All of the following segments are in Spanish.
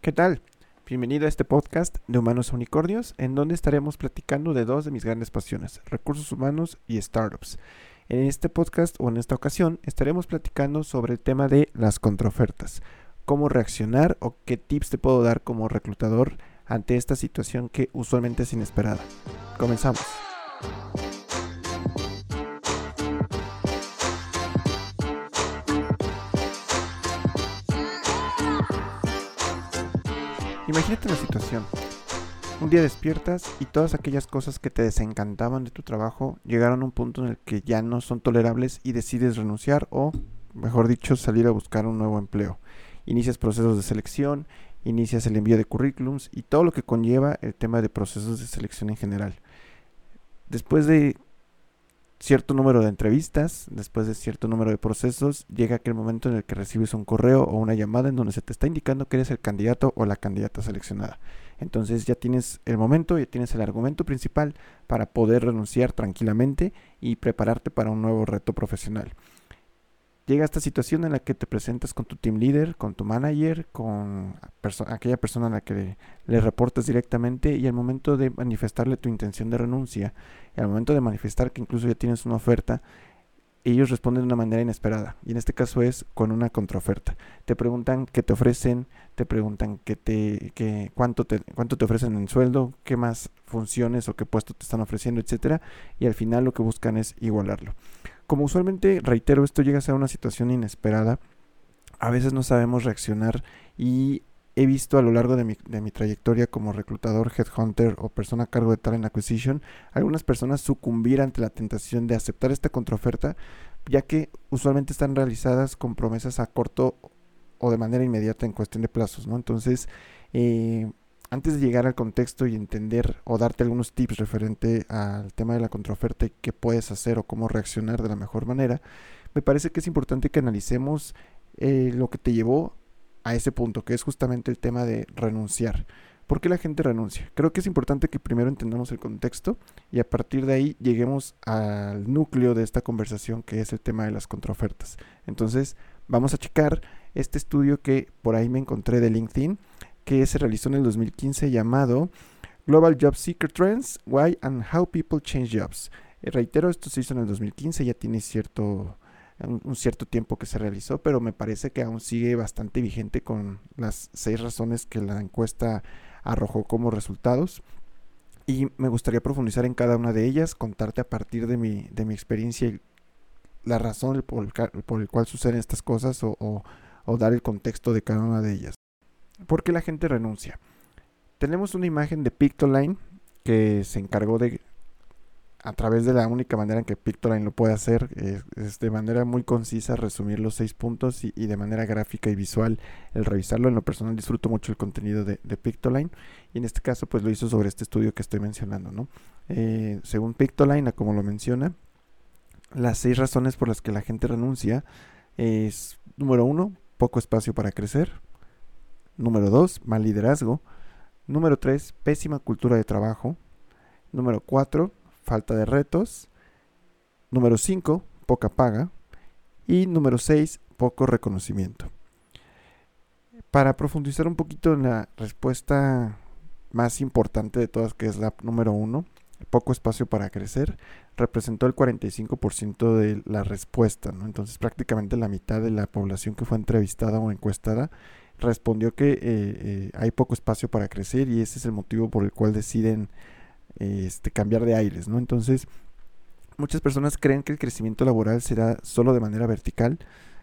¿Qué tal? Bienvenido a este podcast de Humanos a Unicornios, en donde estaremos platicando de dos de mis grandes pasiones, recursos humanos y startups. En este podcast o en esta ocasión estaremos platicando sobre el tema de las contraofertas, cómo reaccionar o qué tips te puedo dar como reclutador ante esta situación que usualmente es inesperada. Comenzamos. Imagínate la situación. Un día despiertas y todas aquellas cosas que te desencantaban de tu trabajo llegaron a un punto en el que ya no son tolerables y decides renunciar o, mejor dicho, salir a buscar un nuevo empleo. Inicias procesos de selección, inicias el envío de currículums y todo lo que conlleva el tema de procesos de selección en general. Después de cierto número de entrevistas, después de cierto número de procesos, llega aquel momento en el que recibes un correo o una llamada en donde se te está indicando que eres el candidato o la candidata seleccionada. Entonces ya tienes el momento, ya tienes el argumento principal para poder renunciar tranquilamente y prepararte para un nuevo reto profesional llega esta situación en la que te presentas con tu team leader, con tu manager, con aquella persona a la que le, reportas directamente y al momento de manifestarle tu intención de renuncia, y al momento de manifestar que incluso ya tienes una oferta, ellos responden de una manera inesperada y en este caso es con una contraoferta. Te preguntan qué te ofrecen, te preguntan qué te, qué, cuánto, te, cuánto te ofrecen en sueldo, qué más funciones o qué puesto te están ofreciendo, etcétera, y al final lo que buscan es igualarlo. Como usualmente, reitero, esto llega a ser una situación inesperada, a veces no sabemos reaccionar y he visto a lo largo de mi, de mi, trayectoria como reclutador, headhunter o persona a cargo de talent acquisition, algunas personas sucumbir ante la tentación de aceptar esta contraoferta, ya que usualmente están realizadas con promesas a corto o de manera inmediata en cuestión de plazos, ¿no? Entonces, eh, antes de llegar al contexto y entender o darte algunos tips referente al tema de la contraoferta y qué puedes hacer o cómo reaccionar de la mejor manera, me parece que es importante que analicemos eh, lo que te llevó a ese punto, que es justamente el tema de renunciar. ¿Por qué la gente renuncia? Creo que es importante que primero entendamos el contexto y a partir de ahí lleguemos al núcleo de esta conversación que es el tema de las contraofertas. Entonces, vamos a checar este estudio que por ahí me encontré de LinkedIn que se realizó en el 2015 llamado Global Job Seeker Trends, Why and How People Change Jobs. Eh, reitero, esto se hizo en el 2015, ya tiene cierto, un, cierto tiempo que se realizó, pero me parece que aún sigue bastante vigente con las seis razones que la encuesta arrojó como resultados. Y me gustaría profundizar en cada una de ellas, contarte a partir de mi, de mi experiencia y la razón por el, por el cual suceden estas cosas o, o dar el contexto de cada una de ellas. ¿Por qué la gente renuncia? Tenemos una imagen de Pictoline que se encargó de, a través de la única manera en que Pictoline lo puede hacer, es, de manera muy concisa resumir los seis puntos y, de manera gráfica y visual el revisarlo. En lo personal disfruto mucho el contenido de, Pictoline y en este caso pues lo hizo sobre este estudio que estoy mencionando. ¿no? Eh, según Pictoline, como lo menciona, las seis razones por las que la gente renuncia es, número uno, poco espacio para crecer. Número 2, mal liderazgo. Número 3, pésima cultura de trabajo. Número 4, falta de retos. Número 5, poca paga. Y número 6, poco reconocimiento. Para profundizar un poquito en la respuesta más importante de todas, que es la número 1, poco espacio para crecer, representó el 45% de la respuesta, ¿no? Entonces prácticamente la mitad de la población que fue entrevistada o encuestada respondió que eh, eh, hay poco espacio para crecer y ese es el motivo por el cual deciden este, cambiar de aires, ¿no? Entonces, muchas personas creen que el crecimiento laboral será solo de manera vertical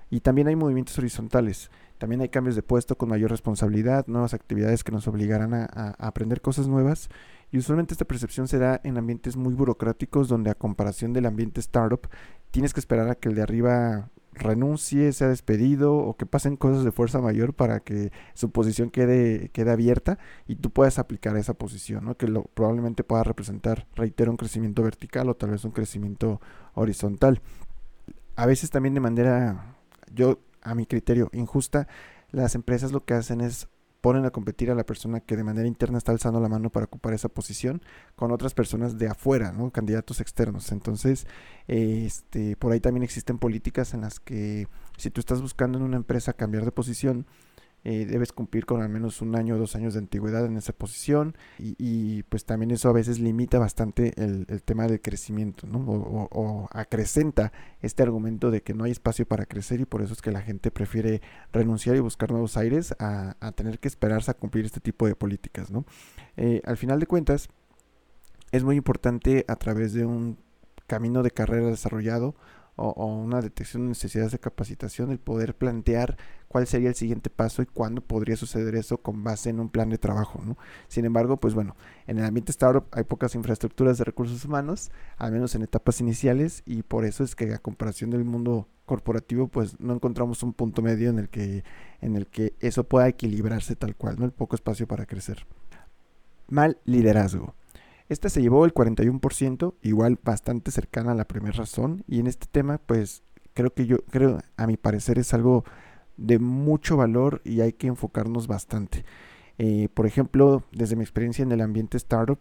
y también hay movimientos horizontales. También hay cambios de puesto con mayor responsabilidad, nuevas actividades que nos obligarán a, a aprender cosas nuevas. Y usualmente esta percepción se da en ambientes muy burocráticos donde a comparación del ambiente startup tienes que esperar a que el de arriba renuncie, sea despedido o que pasen cosas de fuerza mayor para que su posición quede, quede abierta y tú puedas aplicar esa posición, ¿no? que lo, probablemente pueda representar, reitero, un crecimiento vertical o tal vez un crecimiento horizontal. A veces también de manera, yo a mi criterio, injusta, las empresas lo que hacen es ponen a competir a la persona que de manera interna está alzando la mano para ocupar esa posición con otras personas de afuera, ¿no? candidatos externos. Entonces, este, por ahí también existen políticas en las que si tú estás buscando en una empresa cambiar de posición, eh, debes cumplir con al menos un año o dos años de antigüedad en esa posición y, pues también eso a veces limita bastante el, tema del crecimiento, ¿no? O, acrecenta este argumento de que no hay espacio para crecer y por eso es que la gente prefiere renunciar y buscar nuevos aires a, tener que esperarse a cumplir este tipo de políticas, ¿no? Eh, al final de cuentas, es muy importante a través de un camino de carrera desarrollado o, una detección de necesidades de capacitación, el poder plantear cuál sería el siguiente paso y cuándo podría suceder eso con base en un plan de trabajo. ¿no? Sin embargo, pues bueno, en el ambiente startup hay pocas infraestructuras de recursos humanos, al menos en etapas iniciales, y por eso es que a comparación del mundo corporativo, pues no encontramos un punto medio en el que, en el que eso pueda equilibrarse tal cual, ¿no? El poco espacio para crecer. Mal liderazgo. Esta se llevó el 41%, igual bastante cercana a la primera razón. Y en este tema, pues creo que yo, creo, a mi parecer es algo de mucho valor y hay que enfocarnos bastante. Eh, por ejemplo, desde mi experiencia en el ambiente startup,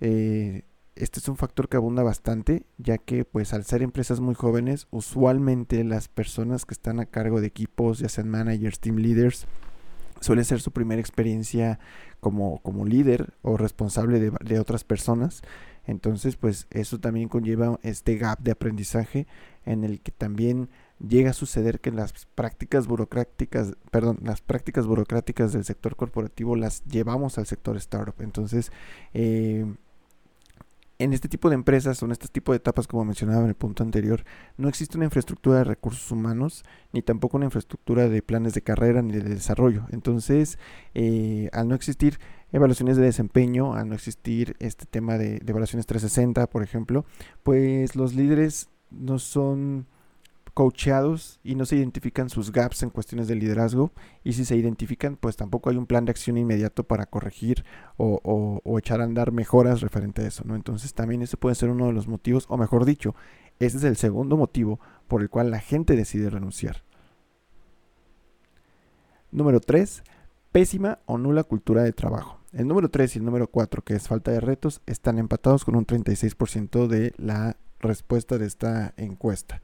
eh, este es un factor que abunda bastante, ya que pues al ser empresas muy jóvenes, usualmente las personas que están a cargo de equipos, ya sean managers, team leaders, suele ser su primera experiencia como, como líder o responsable de, de, otras personas. Entonces, pues eso también conlleva este gap de aprendizaje en el que también llega a suceder que las prácticas burocráticas, perdón, las prácticas burocráticas del sector corporativo las llevamos al sector startup. Entonces, eh, en este tipo de empresas o en este tipo de etapas, como mencionaba en el punto anterior, no existe una infraestructura de recursos humanos, ni tampoco una infraestructura de planes de carrera ni de desarrollo. Entonces, eh, al no existir evaluaciones de desempeño, al no existir este tema de, de evaluaciones 360, por ejemplo, pues los líderes no son coacheados y no se identifican sus gaps en cuestiones de liderazgo y si se identifican pues tampoco hay un plan de acción inmediato para corregir o, echar a andar mejoras referente a eso, ¿no? Entonces también ese puede ser uno de los motivos, o mejor dicho, ese es el segundo motivo por el cual la gente decide renunciar. Número 3. Pésima o nula cultura de trabajo. El número 3 y el número 4, que es falta de retos, están empatados con un 36% de la respuesta de esta encuesta.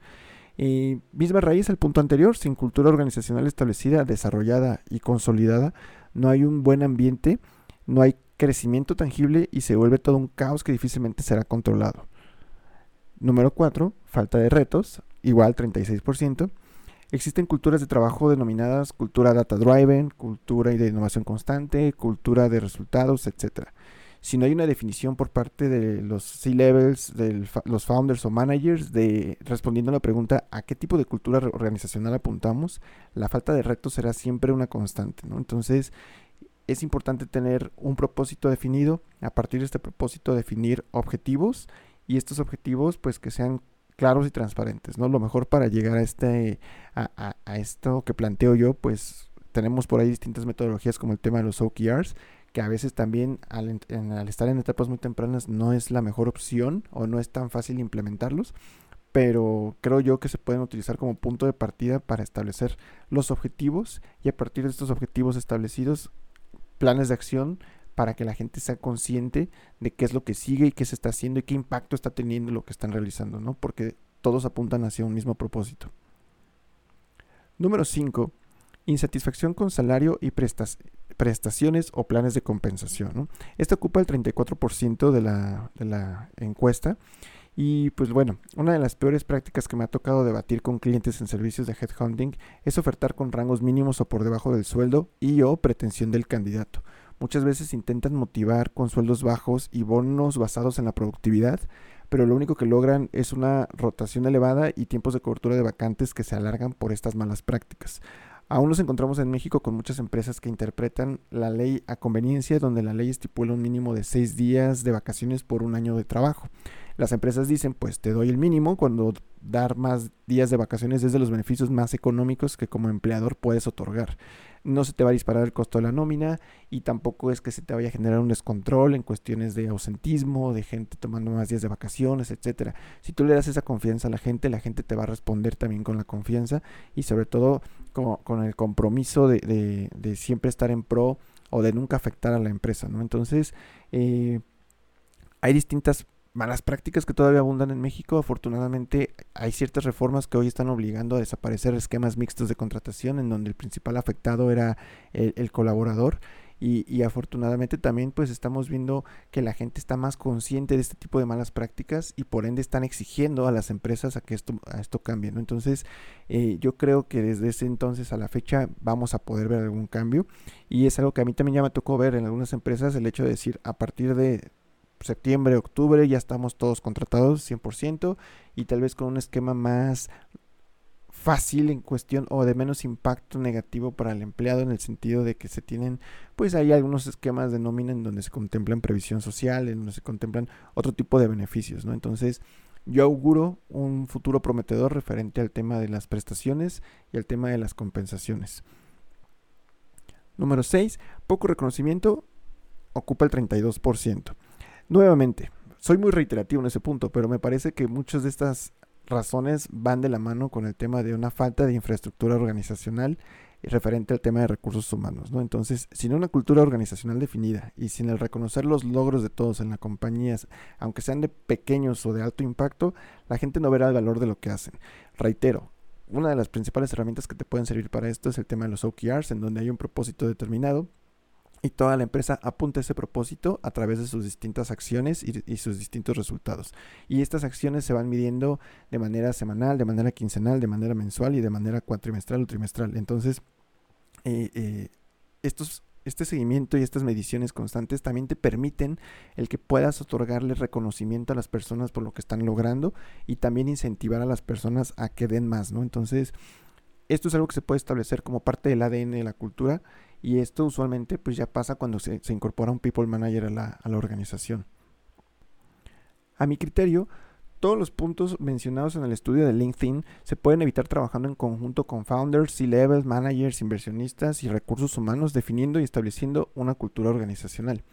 Y misma raíz al punto anterior, sin cultura organizacional establecida, desarrollada y consolidada, no hay un buen ambiente, no hay crecimiento tangible y se vuelve todo un caos que difícilmente será controlado. Número 4, falta de retos, igual 36%. Existen culturas de trabajo denominadas cultura data driven, cultura de innovación constante, cultura de resultados, etc si no hay una definición por parte de los C-levels, de los founders o managers, de respondiendo a la pregunta a qué tipo de cultura organizacional apuntamos, la falta de retos será siempre una constante. ¿no? Entonces, es importante tener un propósito definido, a partir de este propósito definir objetivos y estos objetivos pues que sean claros y transparentes, ¿no? Lo mejor para llegar a este a, a esto que planteo yo, pues tenemos por ahí distintas metodologías como el tema de los OKRs, que a veces también al, estar en etapas muy tempranas no es la mejor opción o no es tan fácil implementarlos, pero creo yo que se pueden utilizar como punto de partida para establecer los objetivos y a partir de estos objetivos establecidos, planes de acción para que la gente sea consciente de qué es lo que sigue y qué se está haciendo y qué impacto está teniendo lo que están realizando, ¿no? Porque todos apuntan hacia un mismo propósito. Número 5. Insatisfacción con salario y prestas prestaciones o planes de compensación. Esto ocupa el 34% de la, de la encuesta. Y pues bueno, una de las peores prácticas que me ha tocado debatir con clientes en servicios de headhunting es ofertar con rangos mínimos o por debajo del sueldo y o pretensión del candidato. Muchas veces intentan motivar con sueldos bajos y bonos basados en la productividad, pero lo único que logran es una rotación elevada y tiempos de cobertura de vacantes que se alargan por estas malas prácticas. Aún nos encontramos en México con muchas empresas que interpretan la ley a conveniencia, donde la ley estipula un mínimo de seis días de vacaciones por un año de trabajo. Las empresas dicen, pues te doy el mínimo cuando dar más días de vacaciones es de los beneficios más económicos que como empleador puedes otorgar no se te va a disparar el costo de la nómina y tampoco es que se te vaya a generar un descontrol en cuestiones de ausentismo, de gente tomando más días de vacaciones, etcétera. Si tú le das esa confianza a la gente, la gente te va a responder también con la confianza y sobre todo con, el compromiso de, siempre estar en pro o de nunca afectar a la empresa, ¿no? Entonces, eh, hay distintas malas prácticas que todavía abundan en México. Afortunadamente hay ciertas reformas que hoy están obligando a desaparecer esquemas mixtos de contratación en donde el principal afectado era el, colaborador. Y, afortunadamente también pues estamos viendo que la gente está más consciente de este tipo de malas prácticas y por ende están exigiendo a las empresas a que esto, a esto cambie. Entonces eh, yo creo que desde ese entonces a la fecha vamos a poder ver algún cambio y es algo que a mí también ya me tocó ver en algunas empresas el hecho de decir a partir de septiembre, octubre, ya estamos todos contratados 100% y tal vez con un esquema más fácil en cuestión o de menos impacto negativo para el empleado en el sentido de que se tienen pues hay algunos esquemas de nómina en donde se contemplan previsión social, en donde se contemplan otro tipo de beneficios, ¿no? Entonces, yo auguro un futuro prometedor referente al tema de las prestaciones y al tema de las compensaciones. Número 6. Poco reconocimiento ocupa el 32%. Nuevamente, soy muy reiterativo en ese punto, pero me parece que muchas de estas razones van de la mano con el tema de una falta de infraestructura organizacional referente al tema de recursos humanos, ¿no? Entonces, sin una cultura organizacional definida y sin el reconocer los logros de todos en la compañía, aunque sean de pequeños o de alto impacto, la gente no verá el valor de lo que hacen. Reitero, una de las principales herramientas que te pueden servir para esto es el tema de los OKRs, en donde hay un propósito determinado y toda la empresa apunta ese propósito a través de sus distintas acciones y, sus distintos resultados. Y estas acciones se van midiendo de manera semanal, de manera quincenal, de manera mensual y de manera cuatrimestral o trimestral. Entonces, eh, eh, estos, este seguimiento y estas mediciones constantes también te permiten el que puedas otorgarle reconocimiento a las personas por lo que están logrando y también incentivar a las personas a que den más, ¿no? Entonces, esto es algo que se puede establecer como parte del ADN de la cultura y esto usualmente pues ya pasa cuando se, incorpora un people manager a la, a la organización. A mi criterio, todos los puntos mencionados en el estudio de LinkedIn se pueden evitar trabajando en conjunto con founders, C-levels, managers, inversionistas y recursos humanos, definiendo y estableciendo una cultura organizacional.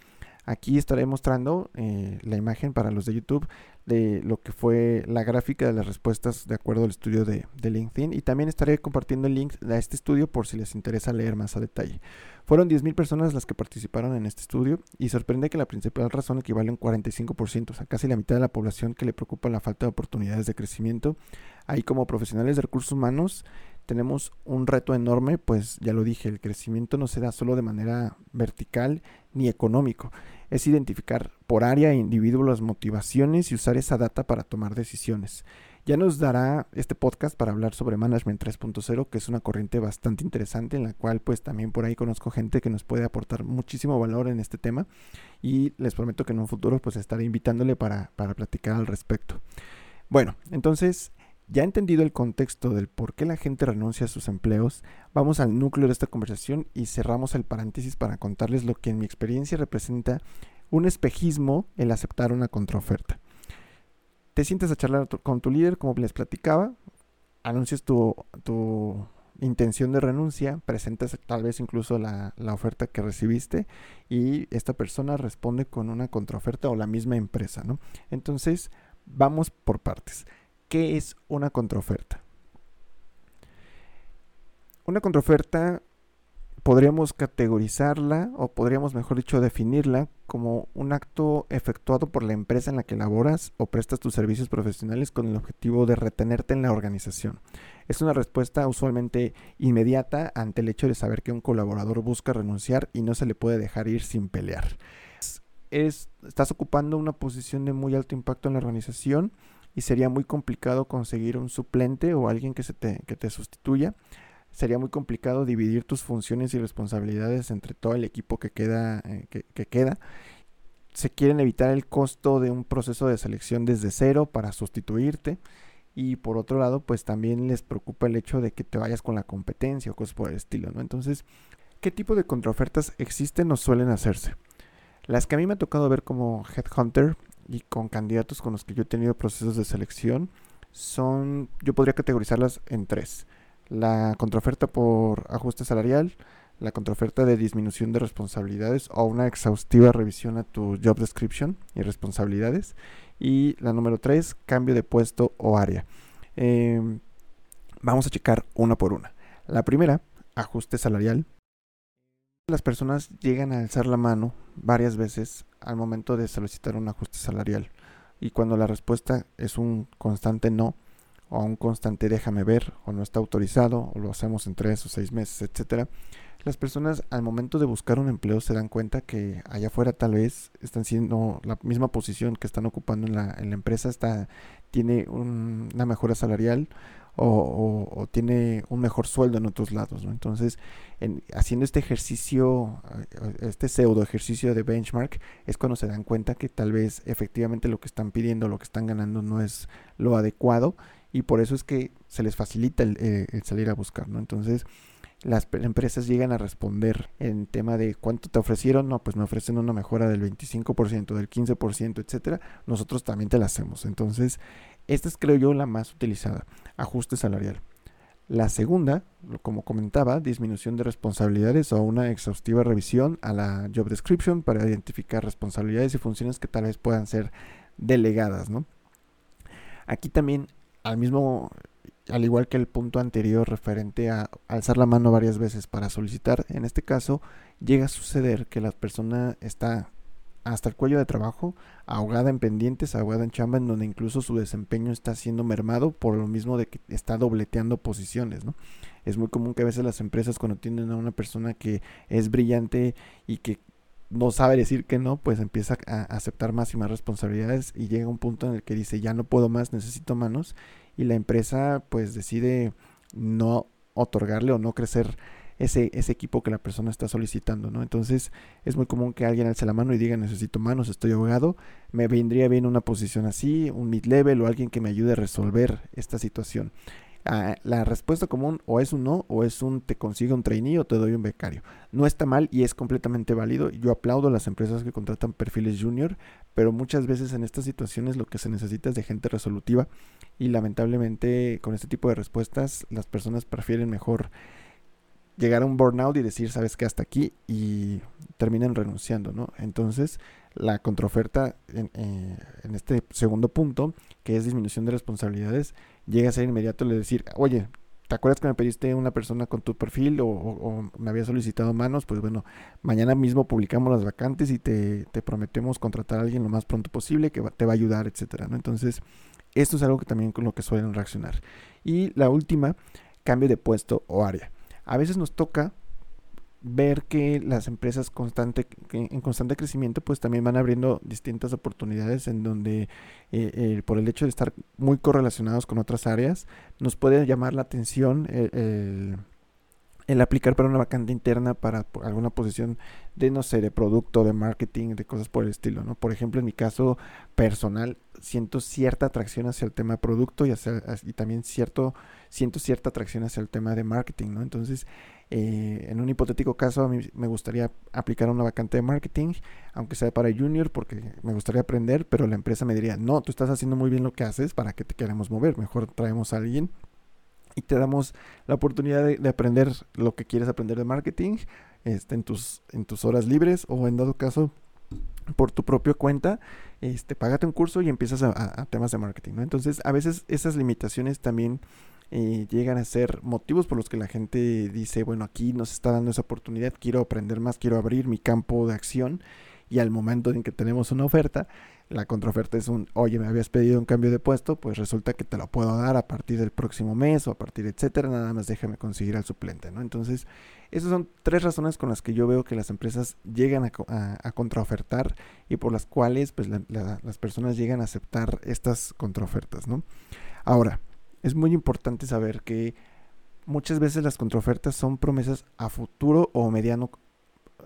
Aquí estaré mostrando eh, la imagen para los de YouTube de lo que fue la gráfica de las respuestas de acuerdo al estudio de, LinkedIn y también estaré compartiendo el link a este estudio por si les interesa leer más a detalle. Fueron 10.000 personas las que participaron en este estudio y sorprende que la principal razón equivale a un 45%, o sea, casi la mitad de la población que le preocupa la falta de oportunidades de crecimiento. Ahí como profesionales de recursos humanos tenemos un reto enorme, pues ya lo dije, el crecimiento no se da solo de manera vertical ni económico, es identificar por área e individuo las motivaciones y usar esa data para tomar decisiones. Ya nos dará este podcast para hablar sobre Management 3.0, que es una corriente bastante interesante en la cual pues también por ahí conozco gente que nos puede aportar muchísimo valor en este tema y les prometo que en un futuro pues estaré invitándole para, para platicar al respecto. Bueno, entonces ya entendido el contexto del por qué la gente renuncia a sus empleos, vamos al núcleo de esta conversación y cerramos el paréntesis para contarles lo que en mi experiencia representa un espejismo el aceptar una contraoferta. Te sientes a charlar con tu líder, como les platicaba, anuncias tu, intención de renuncia, presentas tal vez incluso la, la, oferta que recibiste y esta persona responde con una contraoferta o la misma empresa, ¿no? Entonces, vamos por partes. ¿Qué es una contraoferta? Una contraoferta podríamos categorizarla o podríamos, mejor dicho, definirla como un acto efectuado por la empresa en la que laboras o prestas tus servicios profesionales con el objetivo de retenerte en la organización. Es una respuesta usualmente inmediata ante el hecho de saber que un colaborador busca renunciar y no se le puede dejar ir sin pelear. estás ocupando una posición de muy alto impacto en la organización y sería muy complicado conseguir un suplente o alguien que, se te, que te sustituya. Sería muy complicado dividir tus funciones y responsabilidades entre todo el equipo que queda, eh, que, queda. Se quieren evitar el costo de un proceso de selección desde cero para sustituirte. Y por otro lado, pues también les preocupa el hecho de que te vayas con la competencia o cosas por el estilo, ¿no? Entonces, ¿qué tipo de contraofertas existen o suelen hacerse? Las que a mí me ha tocado ver como Headhunter y con candidatos con los que yo he tenido procesos de selección son, yo podría categorizarlas en tres. La contraoferta por ajuste salarial, la contraoferta de disminución de responsabilidades o una exhaustiva revisión a tu job description y responsabilidades. Y la número tres, cambio de puesto o área. Em, vamos a checar una por una. La primera, ajuste salarial. Las personas llegan a alzar la mano varias veces al momento de solicitar un ajuste salarial. y cuando la respuesta es un constante no o un constante déjame ver o no está autorizado o lo hacemos en tres o seis meses, etcétera, las personas al momento de buscar un empleo se dan cuenta que allá afuera tal vez están siendo la misma posición que están ocupando en la, en la empresa, está, tiene una mejora salarial o, tiene un mejor sueldo en otros lados. Entonces, haciendo este ejercicio, eh, este pseudo ejercicio de benchmark, es cuando se dan cuenta que tal vez efectivamente lo que están pidiendo, lo que están ganando no es lo adecuado y por eso es que se les facilita el, eh, salir a buscar. ¿no? Entonces, las empresas llegan a responder en tema de cuánto te ofrecieron, no, pues me ofrecen una mejora del 25%, del 15%, etcétera, nosotros también te la hacemos. Entonces, esta es creo yo la más utilizada, ajuste salarial. La segunda, como comentaba, disminución de responsabilidades o una exhaustiva revisión a la job description para identificar responsabilidades y funciones que tal vez puedan ser delegadas, ¿no? Aquí también, al mismo, al igual que el punto anterior referente a alzar la mano varias veces para solicitar, en este caso llega a suceder que la persona está hasta el cuello de trabajo, ahogada en pendientes, ahogada en chamba, en donde incluso su desempeño está siendo mermado por lo mismo de que está dobleteando posiciones, ¿no? Es muy común que a veces las empresas cuando tienen a una persona que es brillante y que no sabe decir que no, pues empieza a aceptar más y más responsabilidades y llega un punto en el que dice, ya no puedo más, necesito manos, y la empresa pues decide no otorgarle o no crecer ese, ese equipo que la persona está solicitando, ¿no? Entonces es muy común que alguien alce la mano y diga necesito manos, estoy ahogado, me vendría bien una posición así, un mid-level o alguien que me ayude a resolver esta situación. Ah, la respuesta común o es un no o es un te consigo un trainee o te doy un becario. No está mal y es completamente válido. Yo aplaudo a las empresas que contratan perfiles junior, pero muchas veces en estas situaciones lo que se necesita es de gente resolutiva y lamentablemente con este tipo de respuestas las personas prefieren mejor llegar a un burnout y decir, sabes que hasta aquí y terminan renunciando, ¿no? Entonces, la contraoferta en, eh, en, este segundo punto, que es disminución de responsabilidades, llega a ser inmediato le decir, oye, ¿te acuerdas que me pediste una persona con tu perfil o, me había solicitado manos? Pues bueno, mañana mismo publicamos las vacantes y te, te, prometemos contratar a alguien lo más pronto posible que te va a ayudar, etcétera, ¿no? Entonces, esto es algo que también con lo que suelen reaccionar. Y la última, cambio de puesto o área a veces nos toca ver que las empresas constante, en constante crecimiento pues también van abriendo distintas oportunidades en donde eh, eh, por el hecho de estar muy correlacionados con otras áreas nos puede llamar la atención el, aplicar para una vacante interna para alguna posición de no sé de producto de marketing de cosas por el estilo no por ejemplo en mi caso personal siento cierta atracción hacia el tema producto y, hacia, y también cierto siento cierta atracción hacia el tema de marketing, ¿no? Entonces, eh, en un hipotético caso, a mí me gustaría aplicar una vacante de marketing, aunque sea para junior, porque me gustaría aprender, pero la empresa me diría, no, tú estás haciendo muy bien lo que haces, ¿para qué te queremos mover? Mejor traemos a alguien y te damos la oportunidad de, aprender lo que quieres aprender de marketing este, en, tus, en tus horas libres o en dado caso por tu propia cuenta, este, págate un curso y empiezas a, temas de marketing, ¿no? Entonces, a veces esas limitaciones también eh, llegan a ser motivos por los que la gente dice, bueno, aquí nos está dando esa oportunidad, quiero aprender más, quiero abrir mi campo de acción y al momento en que tenemos una oferta, la contraoferta es un, oye, me habías pedido un cambio de puesto, pues resulta que te lo puedo dar a partir del próximo mes o a partir, etcétera, nada más déjame conseguir al suplente, ¿no? Entonces, esas son tres razones con las que yo veo que las empresas llegan a, contraofertar y por las cuales, pues, las personas llegan a aceptar estas contraofertas, ¿no? Ahora, es muy importante saber que muchas veces las contraofertas son promesas a futuro o mediano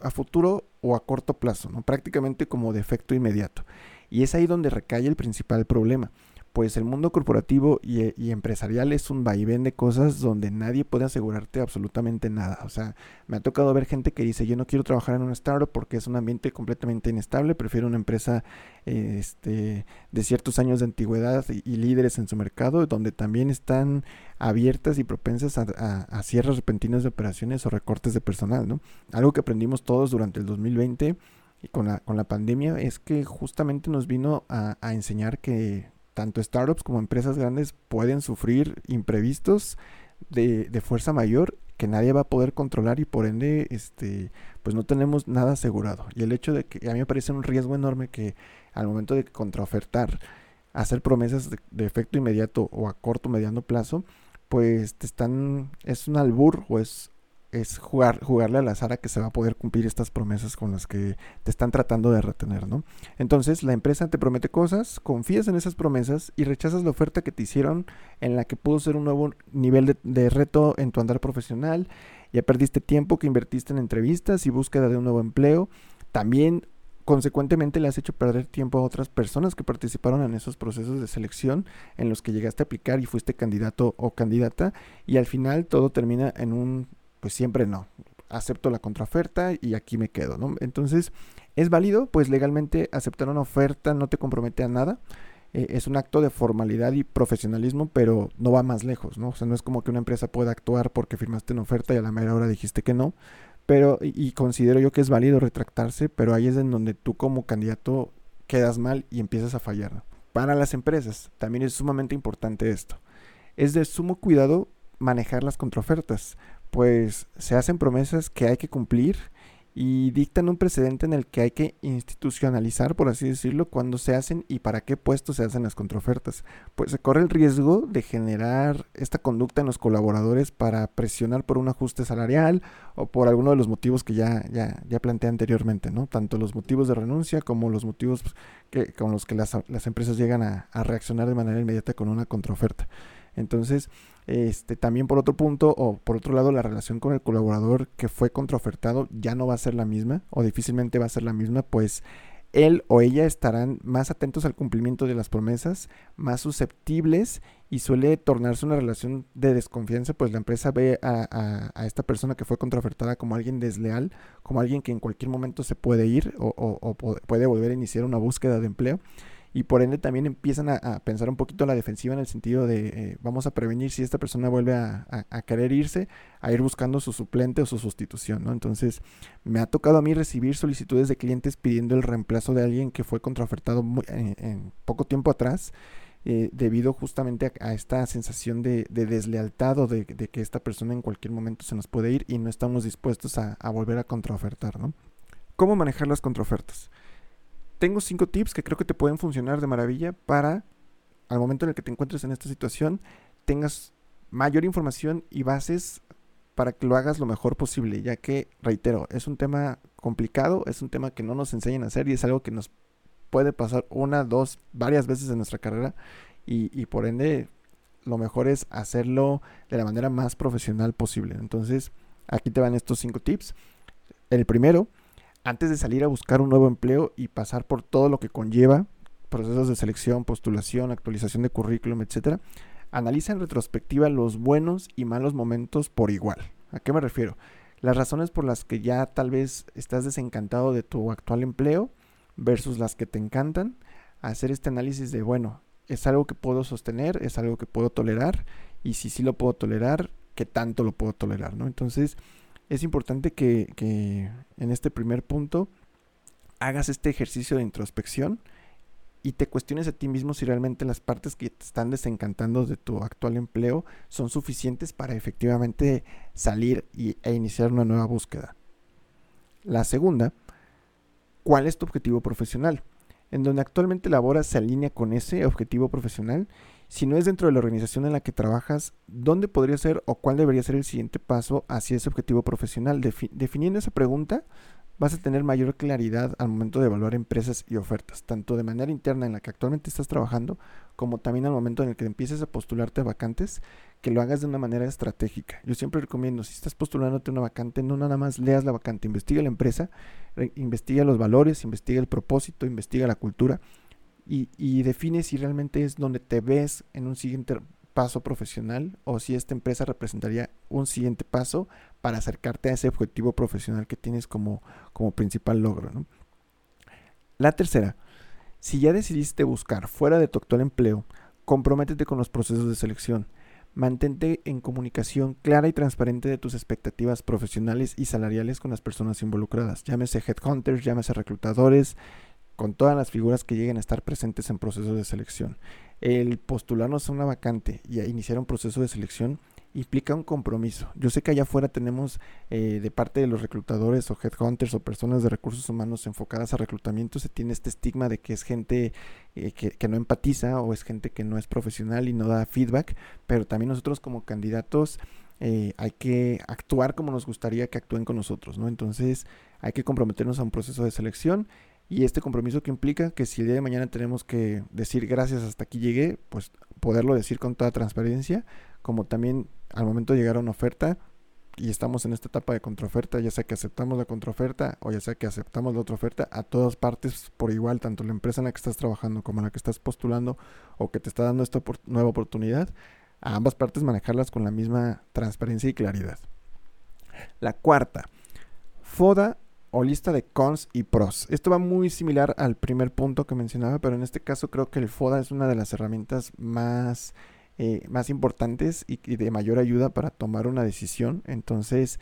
a futuro o a corto plazo, ¿no? prácticamente como de efecto inmediato. Y es ahí donde recae el principal problema pues el mundo corporativo y, empresarial es un vaivén de cosas donde nadie puede asegurarte absolutamente nada. O sea, me ha tocado ver gente que dice, yo no quiero trabajar en una startup porque es un ambiente completamente inestable, prefiero una empresa este, de ciertos años de antigüedad y, líderes en su mercado, donde también están abiertas y propensas a, a, cierres repentinos de operaciones o recortes de personal. ¿no? Algo que aprendimos todos durante el 2020 y con la, con la pandemia es que justamente nos vino a enseñar que tanto startups como empresas grandes pueden sufrir imprevistos de, fuerza mayor que nadie va a poder controlar y por ende este pues no tenemos nada asegurado. Y el hecho de que a mí me parece un riesgo enorme que al momento de contraofertar hacer promesas de, efecto inmediato o a corto o mediano plazo, pues te están, es un albur o es, es jugar, jugarle al azar a que se va a poder cumplir estas promesas con las que te están tratando de retener, ¿no? Entonces la empresa te promete cosas, confías en esas promesas y rechazas la oferta que te hicieron en la que pudo ser un nuevo nivel de, de reto en tu andar profesional, ya perdiste tiempo que invertiste en entrevistas y búsqueda de un nuevo empleo, también consecuentemente le has hecho perder tiempo a otras personas que participaron en esos procesos de selección en los que llegaste a aplicar y fuiste candidato o candidata. Y al final todo termina en un pues siempre no. Acepto la contraoferta y aquí me quedo, ¿no? Entonces, ¿es válido? Pues legalmente aceptar una oferta no te compromete a nada. Eh, es un acto de formalidad y profesionalismo, pero no va más lejos, ¿no? O sea, no es como que una empresa pueda actuar porque firmaste una oferta y a la mera hora dijiste que no, pero, y, considero yo que es válido retractarse, pero ahí es en donde tú como candidato quedas mal y empiezas a fallar. Para las empresas también es sumamente importante esto. Es de sumo cuidado manejar las contraofertas, pues se hacen promesas que hay que cumplir y dictan un precedente en el que hay que institucionalizar, por así decirlo, cuándo se hacen y para qué puestos se hacen las contraofertas. Pues se corre el riesgo de generar esta conducta en los colaboradores para presionar por un ajuste salarial o por alguno de los motivos que ya, ya, ya planteé anteriormente, ¿no? Tanto los motivos de renuncia como los motivos que, con los que las, las empresas llegan a, a reaccionar de manera inmediata con una contraoferta. Entonces, este, también por otro punto, o por otro lado, la relación con el colaborador que fue contraofertado ya no va a ser la misma, o difícilmente va a ser la misma, pues él o ella estarán más atentos al cumplimiento de las promesas, más susceptibles y suele tornarse una relación de desconfianza, pues la empresa ve a, esta persona que fue contraofertada como alguien desleal, como alguien que en cualquier momento se puede ir o puede volver a iniciar una búsqueda de empleo y por ende también empiezan a, pensar un poquito la defensiva en el sentido de eh, vamos a prevenir si esta persona vuelve a, querer irse, a ir buscando su suplente o su sustitución, ¿no? Entonces me ha tocado a mí recibir solicitudes de clientes pidiendo el reemplazo de alguien que fue contraofertado en, poco tiempo atrás. Eh, debido justamente a, esta sensación de, deslealtad o de, que esta persona en cualquier momento se nos puede ir y no estamos dispuestos a, volver a contraofertar, ¿no? ¿Cómo manejar las contraofertas? Tengo cinco tips que creo que te pueden funcionar de maravilla para, al momento en el que te encuentres en esta situación, tengas mayor información y bases para que lo hagas lo mejor posible, ya que, reitero, es un tema complicado, es un tema que no nos enseñan a hacer y es algo que nos puede pasar una, dos, varias veces en nuestra carrera y, y por ende lo mejor es hacerlo de la manera más profesional posible. Entonces, aquí te van estos cinco tips. El primero antes de salir a buscar un nuevo empleo y pasar por todo lo que conlleva, procesos de selección, postulación, actualización de currículum, etc., analiza en retrospectiva los buenos y malos momentos por igual. ¿A qué me refiero? Las razones por las que ya tal vez estás desencantado de tu actual empleo versus las que te encantan. Hacer este análisis de, bueno, es algo que puedo sostener, es algo que puedo tolerar y si sí lo puedo tolerar, ¿qué tanto lo puedo tolerar? ¿no? Entonces, es importante que, en este primer punto hagas este ejercicio de introspección y te cuestiones a ti mismo si realmente las partes que te están desencantando de tu actual empleo son suficientes para efectivamente salir y, e iniciar una nueva búsqueda. La segunda, ¿cuál es tu objetivo profesional? En donde actualmente laboras se alinea con ese objetivo profesional si no es dentro de la organización en la que trabajas, ¿dónde podría ser o cuál debería ser el siguiente paso hacia ese objetivo profesional? definiendo esa pregunta, vas a tener mayor claridad al momento de evaluar empresas y ofertas, tanto de manera interna en la que actualmente estás trabajando, como también al momento en el que empieces a postularte a vacantes, que lo hagas de una manera estratégica. Yo siempre recomiendo, si estás postulándote una vacante, no nada más leas la vacante, investiga la empresa, investiga los valores, investiga el propósito, investiga la cultura y, define si realmente es donde te ves en un siguiente paso profesional o si esta empresa representaría un siguiente paso para acercarte a ese objetivo profesional que tienes como, como principal logro. La tercera, si ya decidiste buscar fuera de tu actual empleo, comprométete con los procesos de selección. Mantente en comunicación clara y transparente de tus expectativas profesionales y salariales con las personas involucradas. Llámese headhunters, llámese reclutadores, con todas las figuras que lleguen a estar presentes en procesos de selección. El postularnos a una vacante y a iniciar un proceso de selección implica un compromiso. Yo sé que allá afuera tenemos eh, de parte de los reclutadores o headhunters o personas de recursos humanos enfocadas a reclutamiento, se tiene este estigma de que es gente eh, que, no empatiza o es gente que no es profesional y no da feedback, pero también nosotros como candidatos eh, hay que actuar como nos gustaría que actúen con nosotros, ¿no? Entonces hay que comprometernos a un proceso de selección y este compromiso que implica que si el día de mañana tenemos que decir gracias hasta aquí llegué, pues poderlo decir con toda transparencia, como también al momento de llegar a una oferta y estamos en esta etapa de contraoferta, ya sea que aceptamos la contraoferta o ya sea que aceptamos la otra oferta, a todas partes por igual, tanto la empresa en la que estás trabajando como la que estás postulando o que te está dando esta nueva oportunidad, a ambas partes manejarlas con la misma transparencia y claridad. La cuarta, FODA o lista de cons y pros. Esto va muy similar al primer punto que mencionaba, pero en este caso creo que el FODA es una de las herramientas más eh, más importantes y, de mayor ayuda para tomar una decisión. Entonces,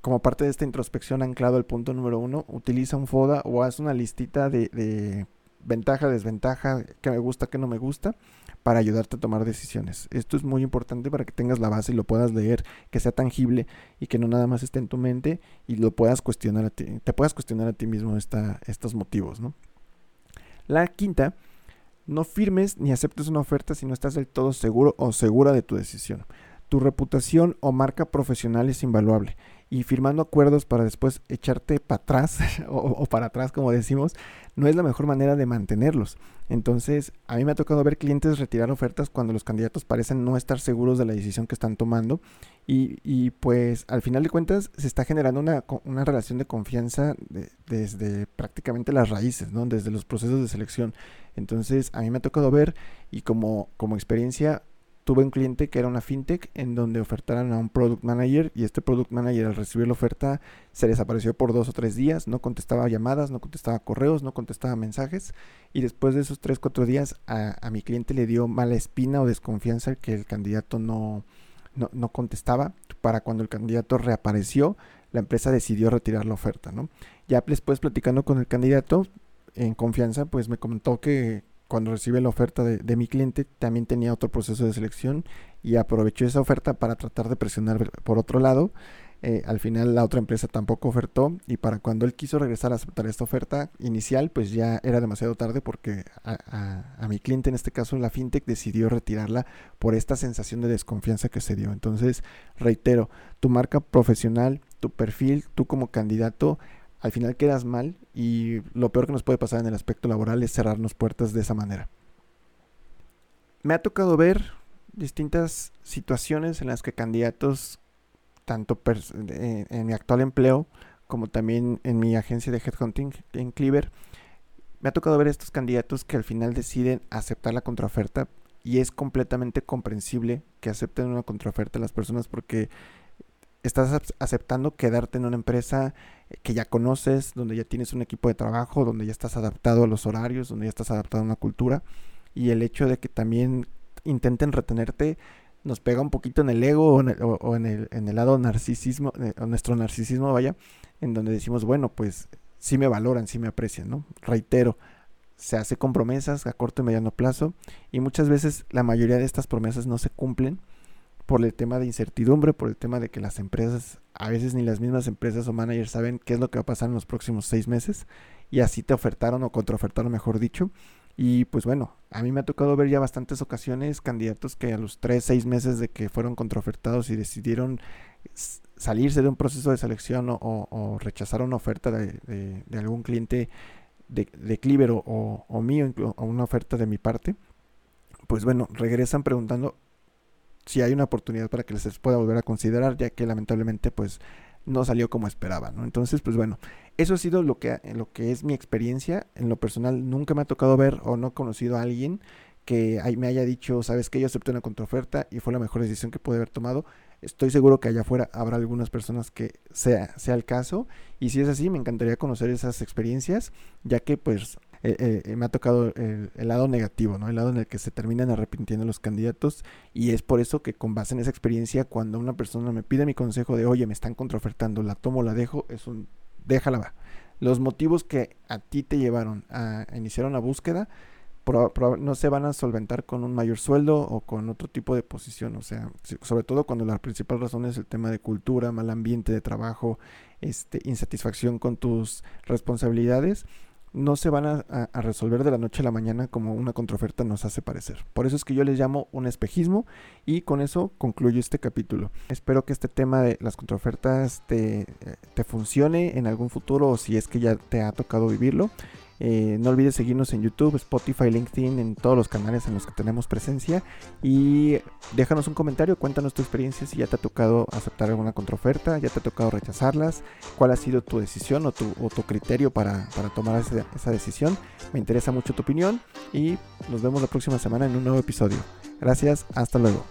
como parte de esta introspección anclado al punto número uno, utiliza un FODA o haz una listita de, ventaja, desventaja, que me gusta, que no me gusta, para ayudarte a tomar decisiones. Esto es muy importante para que tengas la base y lo puedas leer, que sea tangible y que no nada más esté en tu mente y lo puedas cuestionar a ti, te puedas cuestionar a ti mismo estos motivos, ¿no? La quinta no firmes ni aceptes una oferta si no estás del todo seguro o segura de tu decisión. Tu reputación o marca profesional es invaluable y firmando acuerdos para después echarte para atrás o, para atrás como decimos, no es la mejor manera de mantenerlos. Entonces, a mí me ha tocado ver clientes retirar ofertas cuando los candidatos parecen no estar seguros de la decisión que están tomando y, pues al final de cuentas se está generando una, una relación de confianza desde prácticamente las raíces, ¿no? desde los procesos de selección. Entonces, a mí me ha tocado ver y como, como experiencia tuve un cliente que era una fintech en donde ofertaron a un product manager y este product manager al recibir la oferta se desapareció por dos o tres días, no contestaba llamadas, no contestaba correos, no contestaba mensajes y después de esos tres, cuatro días a, mi cliente le dio mala espina o desconfianza que el candidato no, no, no, contestaba. Para cuando el candidato reapareció, la empresa decidió retirar la oferta, ¿no? Ya después platicando con el candidato en confianza, pues me comentó que, cuando recibe la oferta de, mi cliente, también tenía otro proceso de selección y aprovechó esa oferta para tratar de presionar por otro lado. Eh, al final la otra empresa tampoco ofertó y para cuando él quiso regresar a aceptar esta oferta inicial, pues ya era demasiado tarde porque a, a mi cliente, en este caso la fintech, decidió retirarla por esta sensación de desconfianza que se dio. Entonces, reitero, tu marca profesional, tu perfil, tú como candidato, al final quedas mal y lo peor que nos puede pasar en el aspecto laboral es cerrarnos puertas de esa manera. Me ha tocado ver distintas situaciones en las que candidatos, tanto en mi actual empleo como también en mi agencia de headhunting en Cleaver, me ha tocado ver estos candidatos que al final deciden aceptar la contraoferta y es completamente comprensible que acepten una contraoferta las personas porque estás aceptando quedarte en una empresa que ya conoces, donde ya tienes un equipo de trabajo, donde ya estás adaptado a los horarios, donde ya estás adaptado a una cultura. Y el hecho de que también intenten retenerte nos pega un poquito en el ego o en el, en el, lado narcisismo, eh, nuestro narcisismo, vaya, en donde decimos, bueno, pues sí me valoran, sí me aprecian, ¿no? Reitero, se hace con promesas a corto y mediano plazo y muchas veces la mayoría de estas promesas no se cumplen por el tema de incertidumbre, por el tema de que las empresas, a veces ni las mismas empresas o managers saben qué es lo que va a pasar en los próximos seis meses y así te ofertaron o contraofertaron, mejor dicho. Y pues bueno, a mí me ha tocado ver ya bastantes ocasiones candidatos que a los tres, seis meses de que fueron contraofertados y decidieron salirse de un proceso de selección o, rechazar una oferta de, algún cliente de, de Cleaver o, o mío, o una oferta de mi parte, pues bueno, regresan preguntando, si hay una oportunidad para que les pueda volver a considerar, ya que lamentablemente pues no salió como esperaba, ¿no? Entonces, pues bueno, eso ha sido lo que, lo que es mi experiencia. En lo personal, nunca me ha tocado ver o no conocido a alguien que me haya dicho, sabes que yo acepté una contraoferta y fue la mejor decisión que pude haber tomado. Estoy seguro que allá afuera habrá algunas personas que sea, sea el caso. Y si es así, me encantaría conocer esas experiencias, ya que pues eh, eh, me ha tocado el, lado negativo, ¿no? El lado en el que se terminan arrepintiendo los candidatos y es por eso que con base en esa experiencia, cuando una persona me pide mi consejo de, oye, me están contraofertando, la tomo, la dejo, es un, déjala va. Los motivos que a ti te llevaron a iniciar una búsqueda, no se van a solventar con un mayor sueldo o con otro tipo de posición. O sea, sobre todo cuando la principal razón es el tema de cultura, mal ambiente de trabajo, este, insatisfacción con tus responsabilidades no se van a, resolver de la noche a la mañana como una contraoferta nos hace parecer. Por eso es que yo les llamo un espejismo y con eso concluyo este capítulo. Espero que este tema de las contraofertas te, te funcione en algún futuro o si es que ya te ha tocado vivirlo. Eh, no olvides seguirnos en YouTube, Spotify, LinkedIn, en todos los canales en los que tenemos presencia. Y déjanos un comentario, cuéntanos tu experiencia, si ya te ha tocado aceptar alguna contraoferta, ya te ha tocado rechazarlas, cuál ha sido tu decisión o tu, criterio para, tomar esa, esa decisión. Me interesa mucho tu opinión y nos vemos la próxima semana en un nuevo episodio. Gracias, hasta luego.